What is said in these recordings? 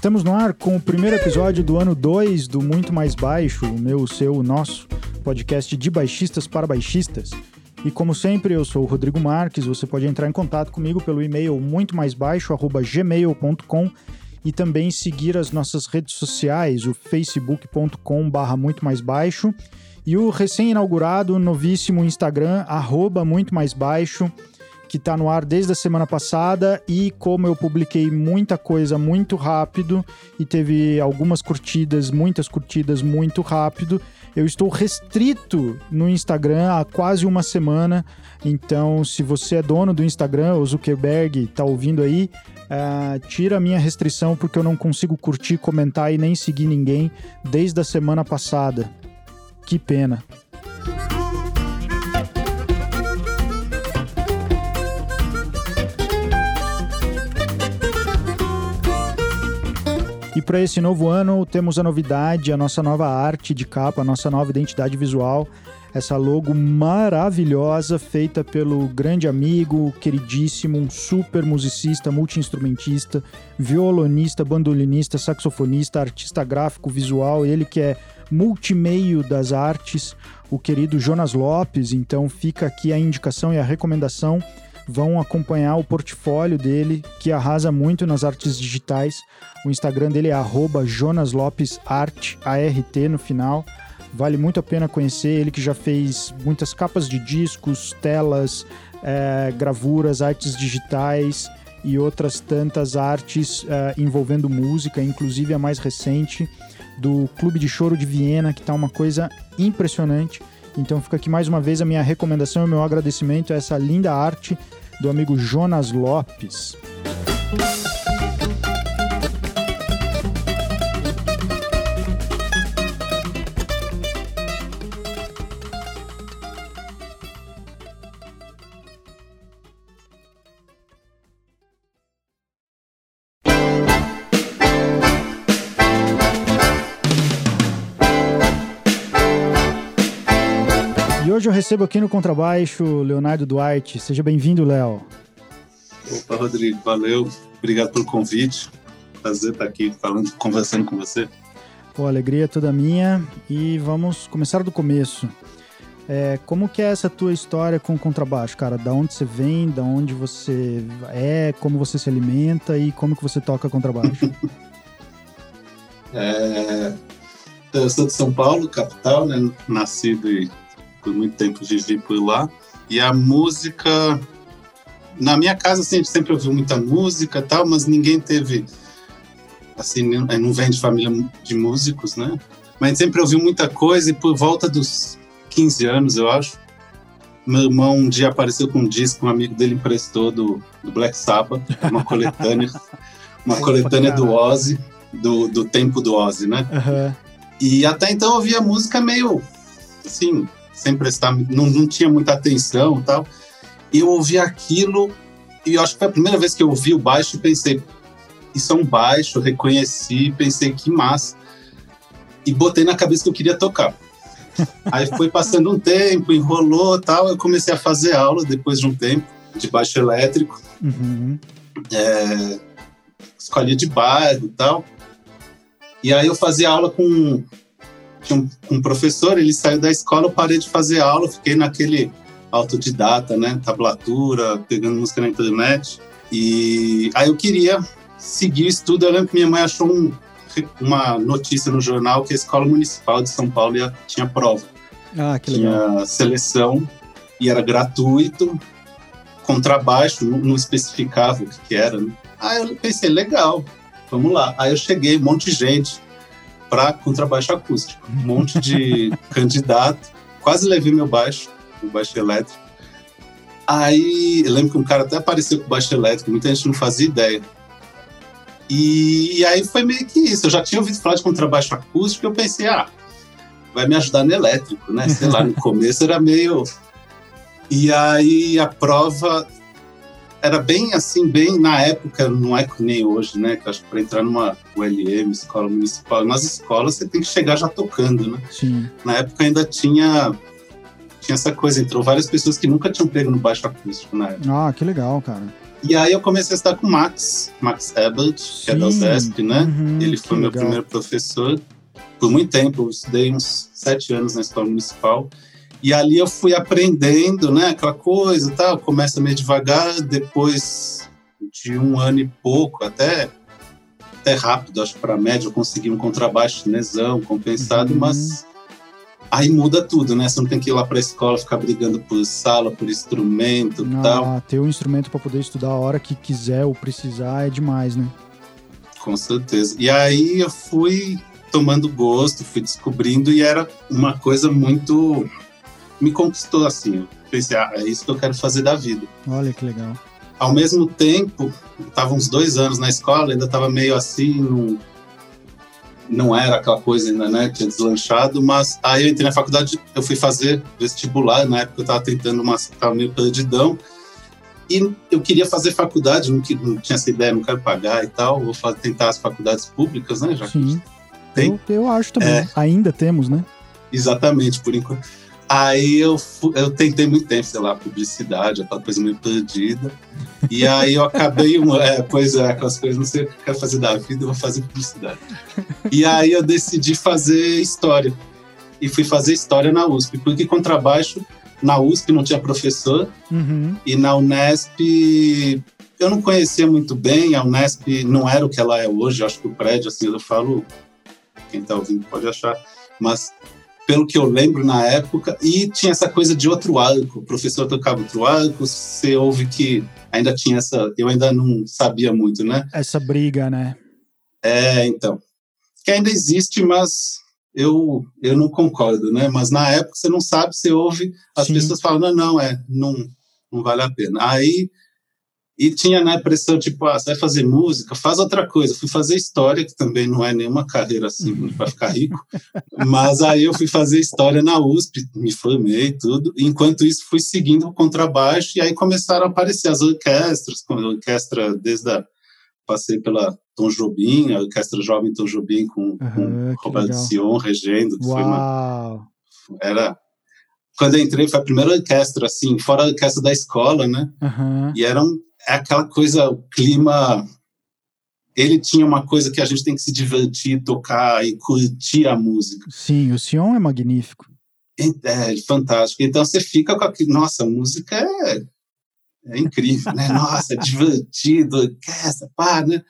Estamos no ar com o primeiro episódio do ano 2 do Muito Mais Baixo, o meu, o seu, o nosso podcast de baixistas para baixistas. E como sempre, eu sou o Rodrigo Marques. Você pode entrar em contato comigo pelo e-mail muito mais baixo@gmail.com e também seguir as nossas redes sociais, o facebook.com/barra muito mais baixo e o recém-inaugurado novíssimo Instagram arroba muito mais baixo que está no ar desde a semana passada e como eu publiquei muita coisa muito rápido e teve algumas curtidas, muitas curtidas muito rápido, eu estou restrito no Instagram há quase uma semana. Então, se você é dono do Instagram, o Zuckerberg está ouvindo aí, uh, tira a minha restrição porque eu não consigo curtir, comentar e nem seguir ninguém desde a semana passada. Que pena. E para esse novo ano temos a novidade, a nossa nova arte de capa, a nossa nova identidade visual, essa logo maravilhosa feita pelo grande amigo, queridíssimo, um super musicista, multiinstrumentista, violonista, bandolinista, saxofonista, artista gráfico, visual, ele que é multimeio das artes, o querido Jonas Lopes. Então fica aqui a indicação e a recomendação vão acompanhar o portfólio dele, que arrasa muito nas artes digitais. O Instagram dele é jonaslopesart, A-R-T no final. Vale muito a pena conhecer ele que já fez muitas capas de discos, telas, é, gravuras, artes digitais e outras tantas artes é, envolvendo música, inclusive a mais recente do Clube de Choro de Viena, que está uma coisa impressionante. Então fica aqui mais uma vez a minha recomendação e o meu agradecimento a essa linda arte do amigo Jonas Lopes. Hoje eu recebo aqui no contrabaixo Leonardo Duarte. Seja bem-vindo, Léo. Opa, Rodrigo, valeu. Obrigado pelo convite. Prazer estar aqui falando, conversando com você. Pô, alegria toda minha. E vamos começar do começo. É, como que é essa tua história com o contrabaixo, cara? Da onde você vem, da onde você é, como você se alimenta e como que você toca contrabaixo? é, eu sou de São Paulo, capital, né? Nascido e por muito tempo vivi por lá. E a música, na minha casa, assim, a gente sempre ouviu muita música tal, mas ninguém teve, assim, não vem de família de músicos, né? Mas a gente sempre ouviu muita coisa e por volta dos 15 anos, eu acho, meu irmão um dia apareceu com um disco, um amigo dele emprestou do, do Black Sabbath, uma coletânea, uma coletânea do Ozzy, do, do tempo do Ozzy, né? Uhum. E até então eu ouvia música meio, assim, sem prestar, não, não tinha muita atenção tal. E eu ouvi aquilo, e eu acho que foi a primeira vez que eu ouvi o baixo e pensei, isso é um baixo, reconheci, pensei que massa. E botei na cabeça que eu queria tocar. Aí foi passando um tempo, enrolou tal, eu comecei a fazer aula depois de um tempo de baixo elétrico. Uhum. É, escolinha de bairro e tal. E aí eu fazia aula com tinha um, um, professor, ele saiu da escola, eu parei de fazer aula, fiquei naquele autodidata, né, tablatura, pegando música na internet. E aí eu queria seguir o estudo. Eu lembro que minha mãe achou um, uma notícia no jornal que a Escola Municipal de São Paulo ia, tinha prova. Ah, que legal. Tinha seleção e era gratuito, contrabaixo, não, não especificava o que, que era. Né? Aí eu pensei, legal, vamos lá. Aí eu cheguei, um monte de gente para contrabaixo acústico. Um monte de candidato. Quase levei meu baixo, o baixo elétrico. Aí, eu lembro que um cara até apareceu com baixo elétrico, muita gente não fazia ideia. E, e aí foi meio que isso. Eu já tinha ouvido falar de contrabaixo acústico e eu pensei, ah, vai me ajudar no elétrico, né? Sei lá, no começo era meio. E aí a prova era bem assim, bem na época, não é que nem hoje, né? Que acho que para entrar numa ULM, escola municipal, nas escolas você tem que chegar já tocando, né? Sim. Na época ainda tinha tinha essa coisa, entrou várias pessoas que nunca tinham pego no baixo acústico na época. Ah, que legal, cara. E aí eu comecei a estudar com o Max, Max Ebert, que é da USESP, né? Uhum, Ele foi meu legal. primeiro professor. Por muito tempo, eu estudei uns sete anos na escola municipal. E ali eu fui aprendendo, né? Aquela coisa e tal. Começa meio devagar, depois de um ano e pouco, até, até rápido, acho que para média, eu consegui um contrabaixo chinesão, compensado, Uhum. mas aí muda tudo, né? Você não tem que ir lá para a escola ficar brigando por sala, por instrumento e tal. Ah, ter o instrumento para poder estudar a hora que quiser ou precisar é demais, né? Com certeza. E aí eu fui tomando gosto, fui descobrindo e era uma coisa muito me conquistou assim. Eu pensei, ah, é isso que eu quero fazer da vida. Olha que legal. Ao mesmo tempo, estava uns dois anos na escola, ainda estava meio assim, não, não era aquela coisa ainda, né? Tinha deslanchado, mas aí eu entrei na faculdade, eu fui fazer vestibular, na época eu estava tentando uma, estava meio perdidão, e eu queria fazer faculdade, não, não tinha essa ideia, não quero pagar e tal, vou fa- tentar as faculdades públicas, né? Já que Sim. tem. Eu, eu acho também. É. Ainda temos, né? Exatamente, por enquanto. Aí eu, eu tentei muito tempo, sei lá, publicidade, aquela coisa meio perdida. E aí eu acabei, um, é, pois é, aquelas coisas, não sei o que eu quero fazer da vida, eu vou fazer publicidade. E aí eu decidi fazer história. E fui fazer história na USP, porque contrabaixo na USP não tinha professor, Uhum. e na Unesp eu não conhecia muito bem, a Unesp não era o que ela é hoje, acho que o prédio, assim, eu falo, quem está ouvindo pode achar, mas pelo que eu lembro na época, e tinha essa coisa de outro arco, o professor tocava outro arco, você ouve que ainda tinha essa, eu ainda não sabia muito, né? Essa briga, né? É, então, que ainda existe, mas eu, eu não concordo, né? Mas na época você não sabe, você ouve, as Sim. pessoas falam, não, não, é, não, não vale a pena. Aí, e tinha na pressão, tipo, ah, você vai fazer música, faz outra coisa. Fui fazer história, que também não é nenhuma carreira assim para ficar rico, mas aí eu fui fazer história na USP, me formei e tudo. Enquanto isso, fui seguindo o contrabaixo, e aí começaram a aparecer as orquestras, com a orquestra desde a passei pela Tom Jobim, a Orquestra Jovem Tom Jobim com, Aham, com Roberto legal. Sion regendo, que foi uma, Uau! era quando eu entrei foi a primeira orquestra assim, fora a orquestra da escola, né? Aham. E era um, é aquela coisa, o clima ele tinha uma coisa que a gente tem que se divertir, tocar e curtir a música. Sim, o Sion é magnífico. É, fantástico. Então você fica com aquilo, nossa, a música é, é incrível, né? Nossa, é divertido, orquestra, pá, né?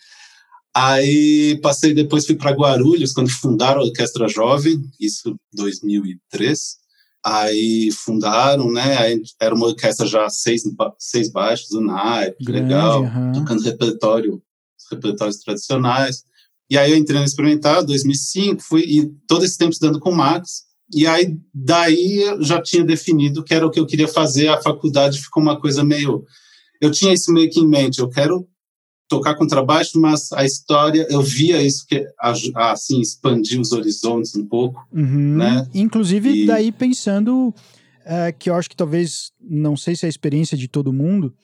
Aí passei depois fui para Guarulhos quando fundaram a Orquestra Jovem, isso 2003. Aí fundaram, né? Aí era uma orquestra já seis, seis baixos, um naipe, legal, aham. tocando repertório, repertórios tradicionais. E aí eu entrei no experimental, 2005, fui e todo esse tempo estudando com o Max. E aí daí eu já tinha definido que era o que eu queria fazer. A faculdade ficou uma coisa meio, eu tinha isso meio que em mente. Eu quero tocar contrabaixo, mas a história eu via isso que assim expandir os horizontes um pouco. Uhum. né? Inclusive, E- daí pensando é, que eu acho que talvez, não sei se é a experiência de todo mundo,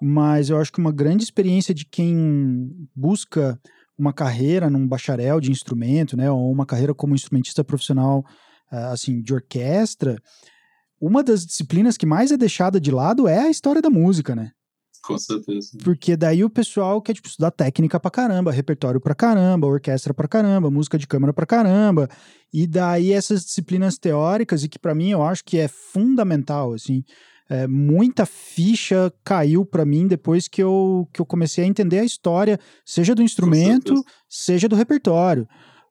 mas eu acho que uma grande experiência de quem busca uma carreira num bacharel de instrumento, né, ou uma carreira como instrumentista profissional, ah, assim, de orquestra, uma das disciplinas que mais é deixada de lado é a história da música, né? Com certeza. Porque daí o pessoal quer, tipo, estudar técnica pra caramba, repertório pra caramba, orquestra pra caramba, música de câmara pra caramba. E daí essas disciplinas teóricas, e que pra mim eu acho que é fundamental, assim, é, muita ficha caiu pra mim depois que eu, que eu comecei a entender a história, seja do instrumento, seja do repertório.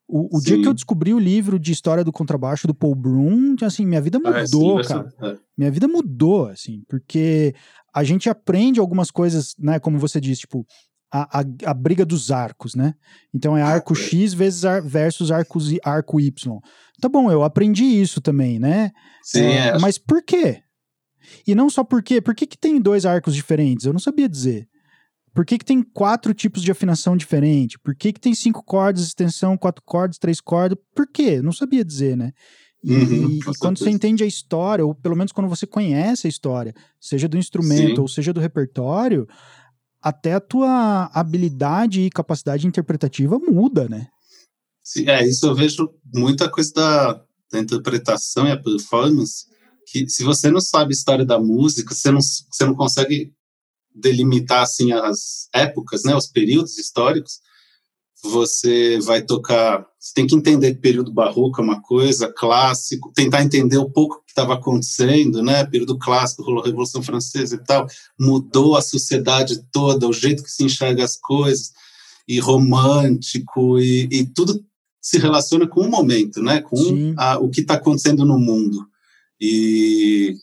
O, o dia Sim. que eu descobri o livro de história do contrabaixo do Paul Broom, assim, minha vida Ah, sim, mudou, vai ser- cara é. minha vida mudou, assim, porque a gente aprende algumas coisas, né, como você disse, tipo, a, a, a briga dos arcos, né? Então é arco é. X vezes ar, versus arcos, y- arco Y. Tá bom, eu aprendi isso também, né? Sim, É, é, Mas por quê? E não só por quê, por que, que tem dois arcos diferentes? Eu não sabia dizer. Por que, que tem quatro tipos de afinação diferente? Por que, que tem cinco cordas, extensão, quatro cordas, três cordas? Por quê? Não sabia dizer, né? E, Uhum, e quando você entende a história, ou pelo menos quando você conhece a história, seja do instrumento Sim. ou seja do repertório, até a tua habilidade e capacidade interpretativa muda, né? Sim, é, isso eu vejo muita coisa da, da interpretação e a performance, que se você não sabe a história da música, você não, você não consegue delimitar assim as épocas, né, os períodos históricos, você vai tocar, você tem que entender que período barroco é uma coisa, clássico, tentar entender um pouco o que estava acontecendo, né? Período clássico, rolou a Revolução Francesa e tal, mudou a sociedade toda, o jeito que se enxerga as coisas, e romântico, e, e tudo se relaciona com o momento, né? Com a, o que está acontecendo no mundo. E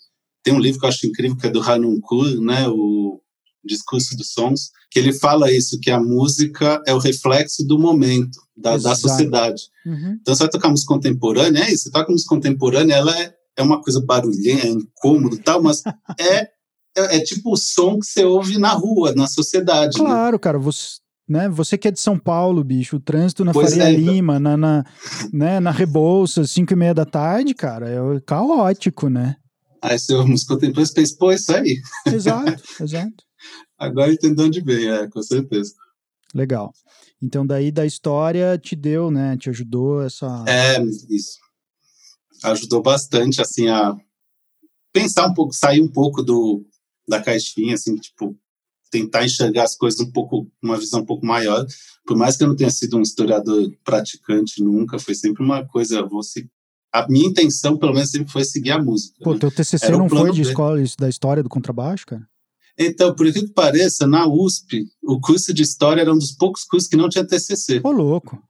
tem um livro que eu acho incrível, que é do Hanunkur, né? O Discurso dos Sons, que ele fala isso, que a música é o reflexo do momento, da, da sociedade. Uhum. Então, você vai tocar música contemporânea, é isso, você toca música contemporânea, ela é, é uma coisa barulhenta, é incômodo e tal, mas é, é, é, tipo o som que você ouve na rua, na sociedade. Né? Claro, né? cara, você, né, você que é de São Paulo, bicho, o trânsito na pois Faria é, então. Lima, na, na, né, na Rebouças, 5 e meia da tarde, cara, é caótico, né? Aí você ouve música contemporânea e pensa, pô, isso aí. Exato, exato. Agora entendo de onde vem, é, com certeza. Legal. Então, daí da história te deu, né? Te ajudou essa. É, isso. Ajudou bastante, assim, a pensar um pouco, sair um pouco do, da caixinha, assim, tipo, tentar enxergar as coisas um pouco, uma visão um pouco maior. Por mais que eu não tenha sido um historiador praticante nunca, foi sempre uma coisa, você a minha intenção, pelo menos, sempre foi seguir a música. Pô, né? teu TCC Era não foi de escola da história do contrabaixo, cara? Então, por que pareça, na USP, o curso de História era um dos poucos cursos que não tinha TCC. Ô, louco.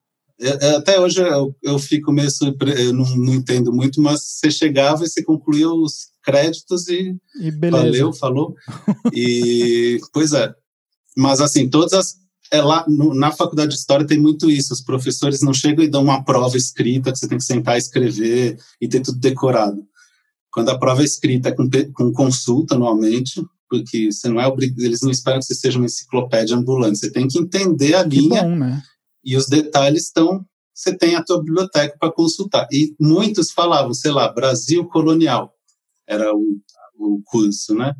Até hoje eu, eu fico meio surpreso, eu não, não, entendo muito, mas você chegava e você concluía os créditos e, e valeu, falou. E, pois é. Mas, assim, todas as. É lá, no, na faculdade de História tem muito isso, os professores não chegam e dão uma prova escrita que você tem que sentar e escrever e ter tudo decorado. Quando a prova é escrita é com, com consulta, normalmente, porque você não é obrigado, eles não esperam que você seja uma enciclopédia ambulante, você tem que entender a que linha bom, né? e os detalhes estão, você tem a tua biblioteca para consultar. E muitos falavam, sei lá, Brasil colonial, era o, o curso, né?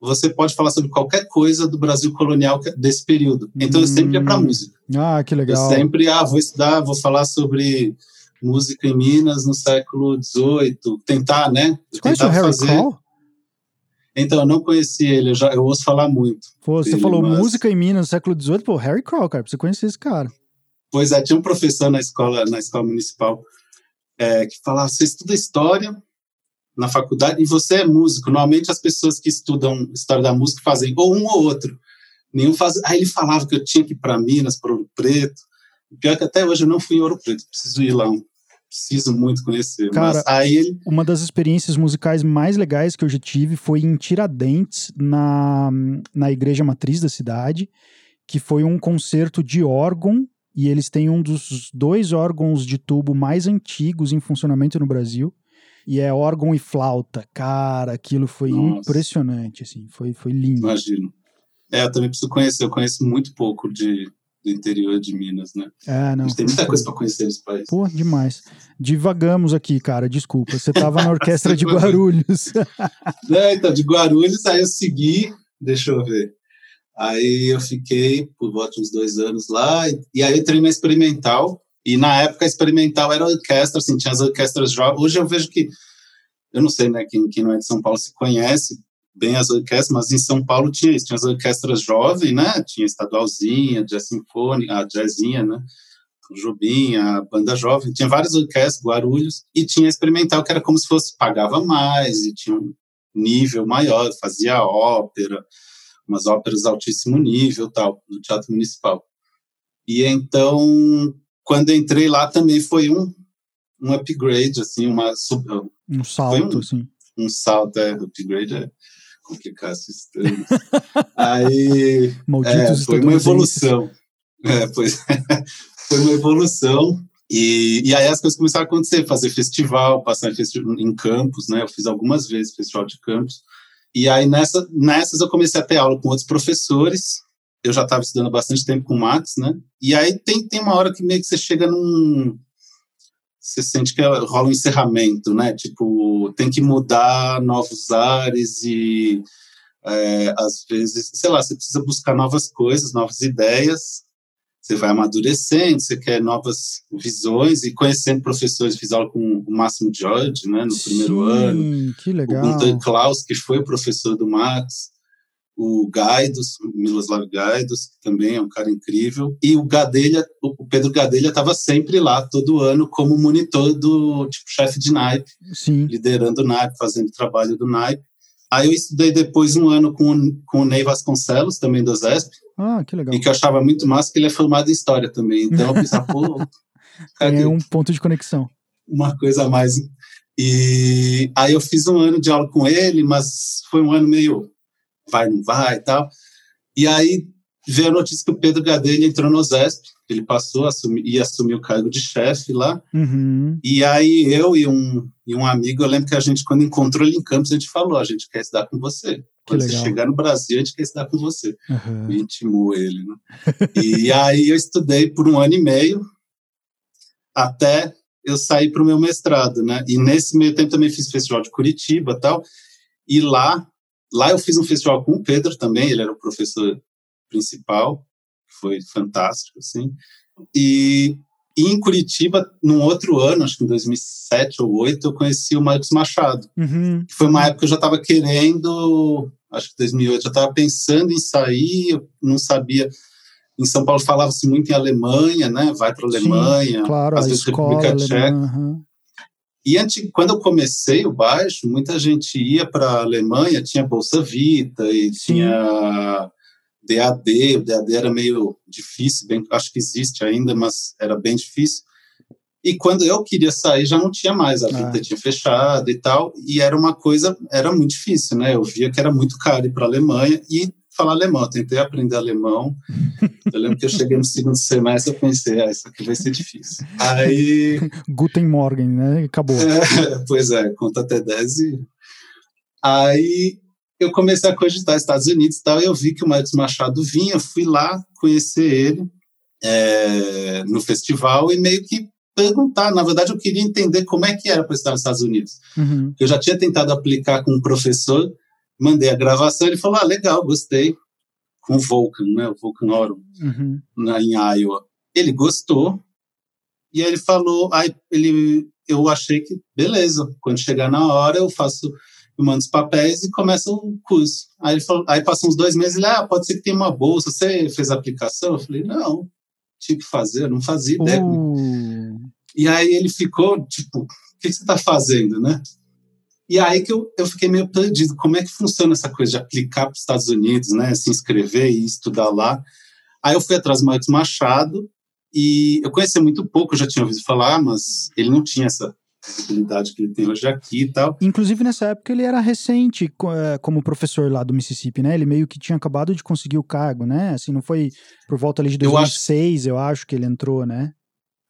Você pode falar sobre qualquer coisa do Brasil colonial desse período. Então eu sempre ia para hum. música. Ah, que legal. Eu sempre, ah, vou estudar, vou falar sobre música em Minas no século XVIII, tentar, né? Você conhece o Harry fazer... Então, eu não conheci ele, eu, já, eu ouço falar muito. Pô, você dele, falou mas... música em Minas no século XVIII, pô, Harry Crow, cara, pra você conhecer esse cara. Pois é, tinha um professor na escola, na escola municipal é, que falava, você estuda história na faculdade e você é músico. Normalmente as pessoas que estudam história da música fazem ou um ou outro. Nenhum faz. Aí ele falava que eu tinha que ir para Minas, para Ouro Preto. Pior que até hoje eu não fui em Ouro Preto, preciso ir lá um preciso muito conhecer. Cara, ele... uma das experiências musicais mais legais que eu já tive foi em Tiradentes, na, na igreja matriz da cidade, que foi um concerto de órgão, e eles têm um dos dois órgãos de tubo mais antigos em funcionamento no Brasil, e é órgão e flauta. Cara, aquilo foi Nossa. impressionante, assim, foi, foi lindo. Imagino. É, eu também preciso conhecer, eu conheço muito pouco de, do interior de Minas, né? É, não. tem muita coisa para conhecer nesse país. Pô, demais. Divagamos aqui, cara, desculpa. Você tava na orquestra de Guarulhos. não, então, de Guarulhos, aí eu segui, deixa eu ver. Aí eu fiquei por volta de uns dois anos lá, e aí eu entrei na experimental, e na época a experimental era orquestra, assim, tinha as orquestras jovens. Hoje eu vejo que, eu não sei, né, quem, quem não é de São Paulo se conhece, bem as orquestras, mas em São Paulo tinha isso, tinha as orquestras jovens, né? Tinha estadualzinha, jazz sinfônica, a jazzinha, né? Jubim, a banda jovem, tinha várias orquestras, Guarulhos, e tinha experimental que era como se fosse pagava mais e tinha um nível maior, fazia ópera, umas óperas de altíssimo nível, tal, no Teatro Municipal. E então, quando entrei lá também foi um um upgrade assim, uma um salto um, assim. Um salto, é, upgrade é complicar esses termos. Aí é, foi uma evolução. É, pois, foi uma evolução. E, e aí as coisas começaram a acontecer, fazer festival, passar em, festival, em campos, né? Eu fiz algumas vezes festival de campos. E aí nessa, nessas eu comecei a ter aula com outros professores. Eu já estava estudando bastante tempo com o Max, né? E aí tem, tem uma hora que meio que você chega num, você sente que rola um encerramento, né? Tipo, tem que mudar novos ares e é, às vezes, sei lá, você precisa buscar novas coisas, novas ideias. Você vai amadurecendo, você quer novas visões e conhecendo professores, fiz aula com o Máximo George, né, no Sim, primeiro ano. Que legal. O Gunter Klaus, que foi professor do Max. O Gaidos, o Miloslav Gaidos, que também é um cara incrível, e o Gadelha, o Pedro Gadelha estava sempre lá, todo ano, como monitor do tipo chefe de naipe, Sim. liderando o naipe, fazendo trabalho do naipe. Aí eu estudei depois um ano com, com o Ney Vasconcelos, também do ZESP, Ah, que legal. e que eu achava muito massa, que ele é formado em História também. Então eu pensava, pô, cara, É um ponto de conexão. uma coisa a mais. E aí eu fiz um ano de aula com ele, mas foi um ano meio vai, não vai e tal. E aí veio a notícia que o Pedro Gadelha entrou no ZESP, ele passou a assumir, ia assumir o cargo de chefe lá. Uhum. E aí eu e um, e um amigo, eu lembro que a gente, quando encontrou ele em Campos, a gente falou, a gente quer estudar com você. Quando você chegar no Brasil, a gente quer estudar com você. Uhum. E intimou ele, né? e aí eu estudei por um ano e meio até eu sair para o meu mestrado, né? E nesse meio tempo também fiz festival de Curitiba e tal. E lá, lá eu fiz um festival com o Pedro também, ele era o professor principal, foi fantástico, assim. E, e em Curitiba, num outro ano, acho que em 2007 ou 2008, eu conheci o Marcos Machado Uhum. que foi uma época que eu já estava querendo, acho que 2008, já estava pensando em sair, eu não sabia. Em São Paulo falava-se muito em Alemanha, né? Vai para a Sim, Alemanha, Claro, às vezes escola República Tcheca. uhum. E antes, quando eu comecei o baixo, muita gente ia para a Alemanha, tinha Bolsa Vita e Sim. tinha DAD, o DAD era meio difícil, bem, acho que existe ainda, mas era bem difícil. E quando eu queria sair, já não tinha mais, a Vita Ah. tinha fechado e tal, e era uma coisa, era muito difícil, né? Eu via que era muito caro ir para a Alemanha e falar alemão. Eu tentei aprender alemão. Eu lembro que eu cheguei no segundo semestre e pensei, ah, isso aqui vai ser difícil. Aí Guten Morgen, né? Acabou. é, pois é, conta até 10 e... Aí eu comecei a cogitar Estados Unidos e tal, e eu vi que o Marcos Machado vinha, fui lá conhecer ele é, no festival e meio que perguntar. Na verdade, eu queria entender como é que era para estar nos Estados Unidos. Uhum. Eu já tinha tentado aplicar com um professor, mandei a gravação, ele falou, ah, legal, gostei. Com o Vulcan, né, o Vulcan Orum Uhum. na, em Iowa. Ele gostou e aí ele falou, aí ele, eu achei que beleza, quando chegar na hora eu faço, eu mando os papéis e começa o curso. Aí ele falou, aí passam uns dois meses, ele, ah, pode ser que tenha uma bolsa, você fez a aplicação? Eu falei, não, tinha que fazer, eu não fazia ideia. Uh, E aí ele ficou, tipo, o que você está fazendo, né? E aí que eu, eu fiquei meio perdido, como é que funciona essa coisa de aplicar para os Estados Unidos, né? Se inscrever e estudar lá. Aí eu fui atrás do Marcos Machado e eu conhecia muito pouco, já tinha ouvido falar, mas ele não tinha essa visibilidade que ele tem hoje aqui e tal. Inclusive, nessa época, ele era recente eh, como professor lá do Mississippi, né? Ele meio que tinha acabado de conseguir o cargo, né? Assim, não foi por volta ali de Eu acho- 2006, eu acho que ele entrou, né?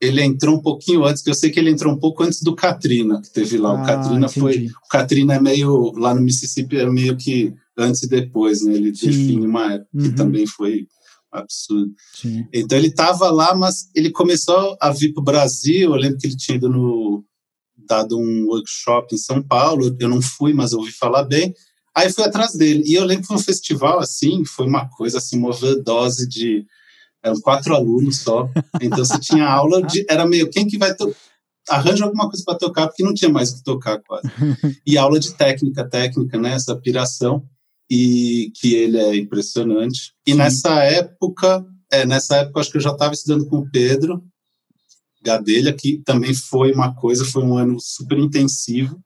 Ele entrou um pouquinho antes, que eu sei que ele entrou um pouco antes do Katrina, que teve lá. o Ah, Katrina foi. O Katrina é meio, lá no Mississippi, é meio que antes e depois, né? Ele define uma época que Uhum. também foi absurdo. Sim. Então ele estava lá, mas ele começou a vir para o Brasil. Eu lembro que ele tinha ido no, dado um workshop em São Paulo. Eu não fui, mas ouvi falar bem. Aí fui atrás dele. E eu lembro que foi um festival assim, foi uma coisa assim, uma overdose de. Eram quatro alunos só. Então você tinha aula de. Era meio quem que vai. To arranja alguma coisa para tocar, porque não tinha mais o que tocar quase. E aula de técnica, técnica, né? Essa piração. E que ele é impressionante. E Sim. nessa época, é, nessa época acho que eu já estava estudando com o Pedro Gadelha, que também foi uma coisa, foi um ano super intensivo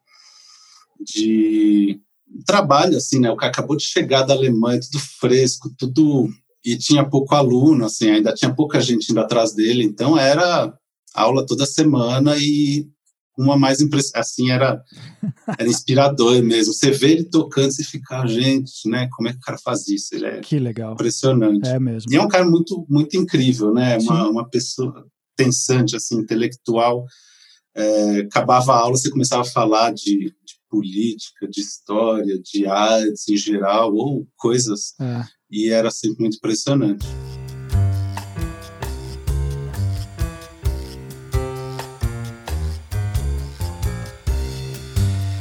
de trabalho, assim, né? O cara acabou de chegar da Alemanha, tudo fresco, tudo e tinha pouco aluno, assim, ainda tinha pouca gente indo atrás dele, então era aula toda semana e uma mais impress... assim era era inspirador mesmo. Você vê ele tocando e ficar, gente, né? Como é que o cara faz isso? Ele é Que legal. impressionante. É mesmo. E é um cara muito, muito incrível, né? Uma, uma pessoa pensante, assim, intelectual. É, acabava a aula, você começava a falar de, de política, de história, de artes em geral, ou coisas, É. e era sempre muito impressionante.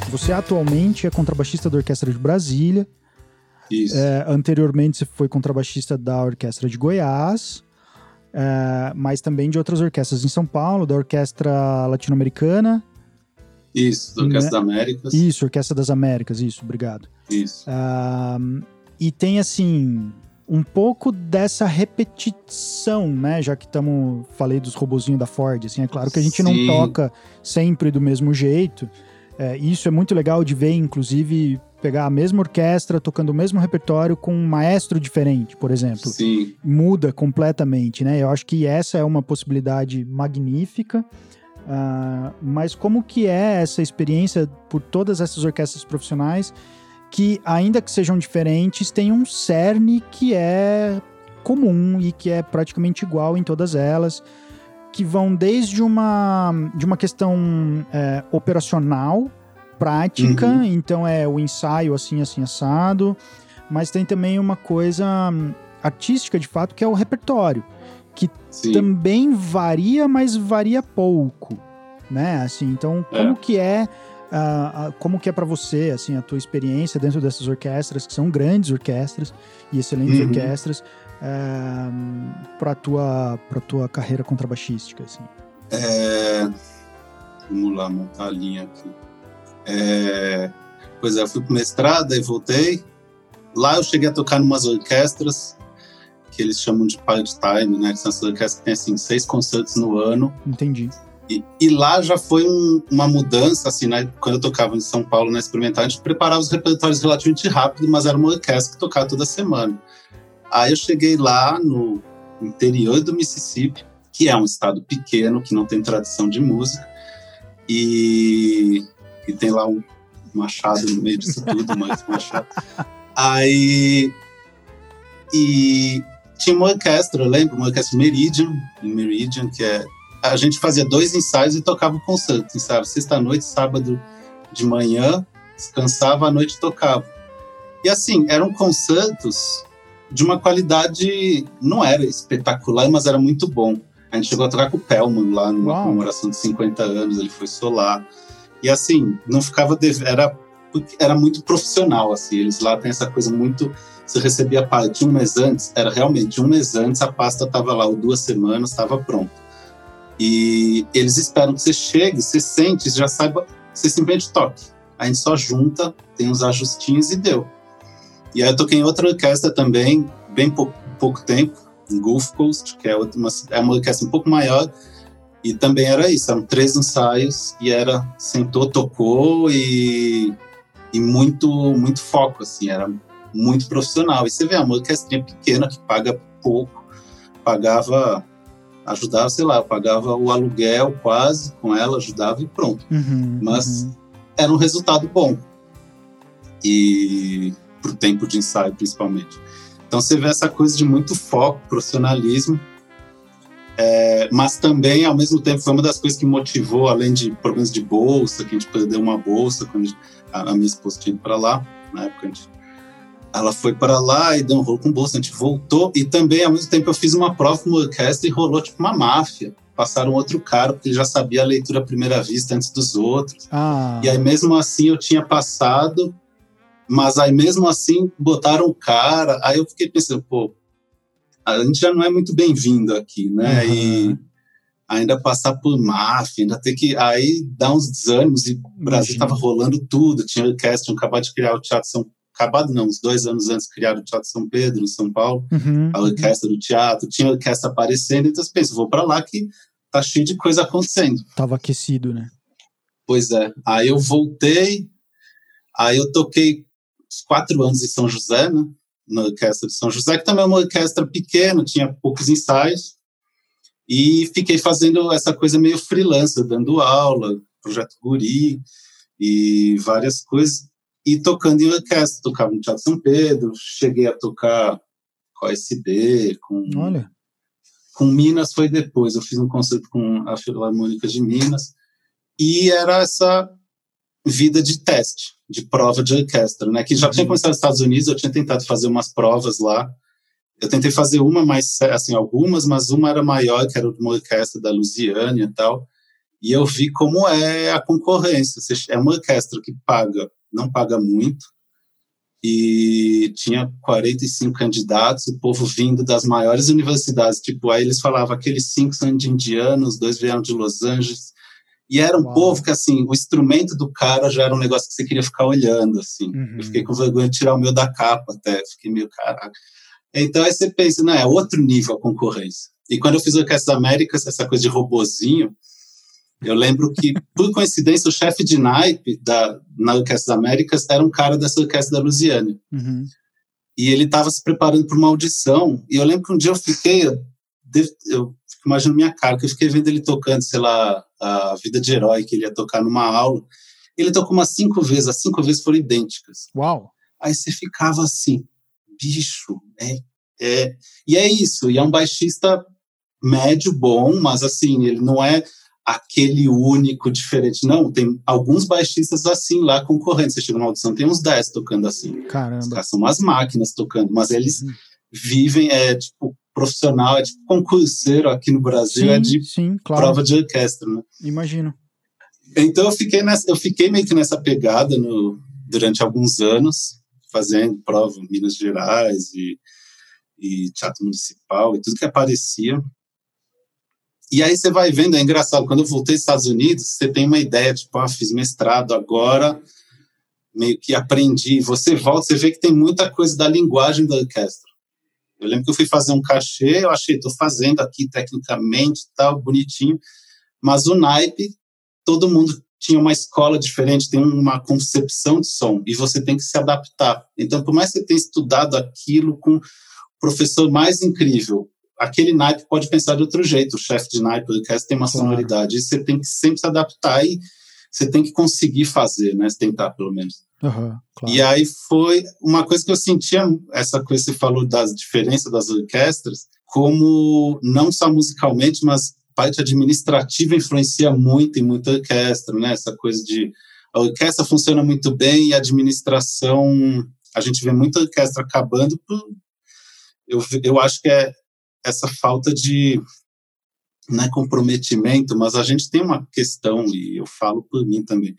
Você atualmente é contrabaixista da Orquestra de Brasília. Isso. É, anteriormente você foi contrabaixista da Orquestra de Goiás, é, mas também de outras orquestras em São Paulo, da Orquestra Latino-Americana. Isso, do Orquestra né? das Américas. Isso, Orquestra das Américas, isso, obrigado. Isso. Ah, e tem assim um pouco dessa repetição, né? Já que estamos falei dos robozinhos da Ford, assim, é claro que a gente Sim. não toca sempre do mesmo jeito. É, isso é muito legal de ver, inclusive, pegar a mesma orquestra tocando o mesmo repertório com um maestro diferente, por exemplo. Sim. Muda completamente, né? Eu acho que essa é uma possibilidade magnífica. Uh, mas como que é essa experiência por todas essas orquestras profissionais que, ainda que sejam diferentes, tem um cerne que é comum e que é praticamente igual em todas elas, que vão desde uma, de uma questão é, operacional, prática, uhum. então é o ensaio assim, assim, assado, mas tem também uma coisa hum, artística, de fato, que é o repertório, que Sim. também varia, mas varia pouco, né? Assim, então, como é. que é Uh, uh, como que é para você, assim, a tua experiência dentro dessas orquestras, que são grandes orquestras e excelentes uhum. orquestras, uh, para tua para tua carreira contrabaixística, assim? É... Vamos lá, montar a linha aqui. É... Pois é, eu fui para mestrado e voltei. Lá eu cheguei a tocar em umas orquestras que eles chamam de part-time, né? Que são essas orquestras que têm, assim, seis concertos no ano. Entendi. E, e lá já foi um, uma mudança, assim, né? Quando eu tocava em São Paulo na Experimental, a gente preparava os repertórios relativamente rápido, mas era uma orquestra que tocava toda semana. Aí eu cheguei lá no interior do Mississippi, que é um estado pequeno, que não tem tradição de música, e, e tem lá um machado no meio disso tudo, mas machado. Aí e tinha uma orquestra, eu lembro, uma orquestra Meridian, Meridian, que é a gente fazia dois ensaios e tocava o concerto. Ensaiava sexta-noite, sábado de manhã, descansava, à noite tocava. E assim, eram concertos de uma qualidade, não era espetacular, mas era muito bom. A gente chegou a tocar com o Pelman lá numa Uau. comemoração de 50 anos, ele foi solar. E assim, não ficava. De... Era, era muito profissional, assim. Eles lá têm essa coisa muito. Você recebia a parte um mês antes, era realmente um mês antes, a pasta estava lá, ou duas semanas, estava pronta. E eles esperam que você chegue, você sente, já saiba, você simplesmente toque. A gente só junta, tem uns ajustinhos e deu. E aí eu toquei em outra orquestra também, bem pouco, pouco tempo, em Gulf Coast, que é, uma, é uma orquestra um pouco maior, e também era isso, eram três ensaios, e era, sentou, tocou, e, e muito, muito foco, assim, era muito profissional. E você vê, é uma orquestrinha pequena que paga pouco, pagava ajudava, sei lá, eu pagava o aluguel quase com ela, ajudava e pronto. Uhum, Mas uhum. era um resultado bom. E pro tempo de ensaio, principalmente. Então você vê essa coisa de muito foco, profissionalismo, é, mas também, ao mesmo tempo, foi uma das coisas que motivou, além de problemas de bolsa, que a gente perdeu uma bolsa quando a minha esposa tinha ido para lá, na época a gente ela foi para lá e deu um rolo com bolsa, a gente voltou. E também, ao mesmo tempo, eu fiz uma prova com orquestra e rolou tipo uma máfia. Passaram outro cara, porque ele já sabia a leitura à primeira vista antes dos outros. Ah. E aí, mesmo assim, eu tinha passado, mas aí, mesmo assim, botaram o cara. Aí eu fiquei pensando, pô, a gente já não é muito bem-vindo aqui, né? Uhum. E ainda passar por máfia, ainda ter que. Aí dá uns desânimos. E o Brasil estava rolando tudo, tinha orquestra, tinha acabado de criar o Teatro São acabado não, uns dois anos antes criaram o Teatro São Pedro, em São Paulo, uhum, a orquestra uhum. do teatro, tinha orquestra aparecendo, então você pensa, vou para lá que tá cheio de coisa acontecendo. Tava aquecido, né? Pois é. Aí eu voltei, aí eu toquei quatro anos em São José, né? Na orquestra de São José, que também é uma orquestra pequena, tinha poucos ensaios, e fiquei fazendo essa coisa meio freelancer, dando aula, projeto Guri, e várias coisas e tocando em orquestra, tocava no Teatro São Pedro, cheguei a tocar com a SD, com Olha. com Minas foi depois, eu fiz um concerto com a Filarmônica de Minas e era essa vida de teste, de prova de orquestra, né? Que já uhum. tinha começado nos Estados Unidos, eu tinha tentado fazer umas provas lá. Eu tentei fazer uma mais, assim, algumas, mas uma era maior, que era uma orquestra da Lusiana e tal. E eu vi como é a concorrência. É uma orquestra que paga não paga muito, e tinha 45 candidatos, o povo vindo das maiores universidades, tipo, aí eles falavam, aqueles cinco são de indianos, dois vieram de Los Angeles, E era um Uau. povo que, assim, o instrumento do cara já era um negócio que você queria ficar olhando, assim. Uhum. Eu fiquei com vergonha de tirar o meu da capa até. Fiquei meio, caraca. Então aí você pensa, não, é outro nível a concorrência. E quando eu fiz o Orquestra Américas, essa coisa de robozinho, eu lembro que, por coincidência, o chefe de naipe da, na Orquestra Américas era um cara dessa orquestra da Lusiane. Uhum. E ele estava se preparando para uma audição. E eu lembro que um dia eu fiquei, eu, eu imagino minha cara, que eu fiquei vendo ele tocando, sei lá, a Vida de Herói, que ele ia tocar numa aula. Ele tocou umas cinco vezes, as cinco vezes foram idênticas. Uau. Aí você ficava assim, bicho, é, é. E é isso, e é um baixista médio, bom, mas assim, ele não é aquele único diferente. Não, tem alguns baixistas assim lá concorrentes. Você chega numa audição, tem uns 10 tocando assim. Os Caramba. caras são umas máquinas tocando, mas eles Uhum. vivem, é tipo, profissional, é tipo concurseiro aqui no Brasil, Sim, é de sim, claro. prova de orquestra, né? Imagino. Então eu fiquei nessa, eu fiquei meio que nessa pegada no, durante alguns anos, fazendo prova em Minas Gerais e, e teatro municipal e tudo que aparecia. E aí você vai vendo, é engraçado, quando eu voltei aos Estados Unidos, você tem uma ideia, tipo, ah, fiz mestrado agora, meio que aprendi. Você volta, você vê que tem muita coisa da linguagem da orquestra. Eu lembro que eu fui fazer um cachê, eu achei, estou fazendo aqui tecnicamente, tal, bonitinho, mas o naipe, todo mundo tinha uma escola diferente, tem uma concepção de som, e você tem que se adaptar. Então, por mais que você tenha estudado aquilo com o professor mais incrível, aquele naipe pode pensar de outro jeito, o chefe de naipe do orquestra tem uma Claro. sonoridade, e você tem que sempre se adaptar e você tem que conseguir fazer, né? Tentar, pelo menos. Aham, claro. E aí foi uma coisa que eu sentia, essa coisa que você falou das diferenças das orquestras, como não só musicalmente, mas parte administrativa influencia muito em muita orquestra, né? Essa coisa de a orquestra funciona muito bem e a administração, a gente vê muita orquestra acabando por eu, eu acho que é essa falta de não é comprometimento, mas a gente tem uma questão e eu falo por mim também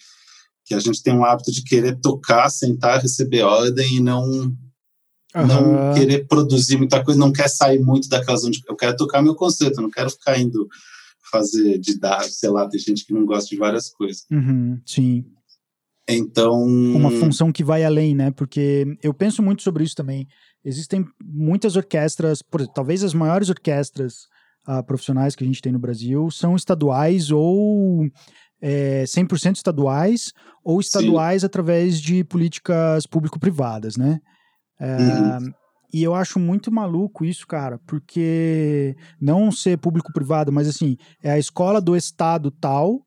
que a gente tem um hábito de querer tocar, sentar, receber ordem e não não Aham. querer produzir muita coisa, não quer sair muito daquela zona de, eu quero tocar meu concerto, não quero ficar indo fazer de dar, sei lá, tem gente que não gosta de várias coisas. Uhum, sim. Então, Uma função que vai além, né? Porque eu penso muito sobre isso também. Existem muitas orquestras, por, talvez as maiores orquestras ah, profissionais que a gente tem no Brasil são estaduais ou é, 100% estaduais ou estaduais através de políticas público-privadas, né? É, Uhum. E eu acho muito maluco isso, cara, porque não ser público-privado, mas assim, é a escola do estado tal,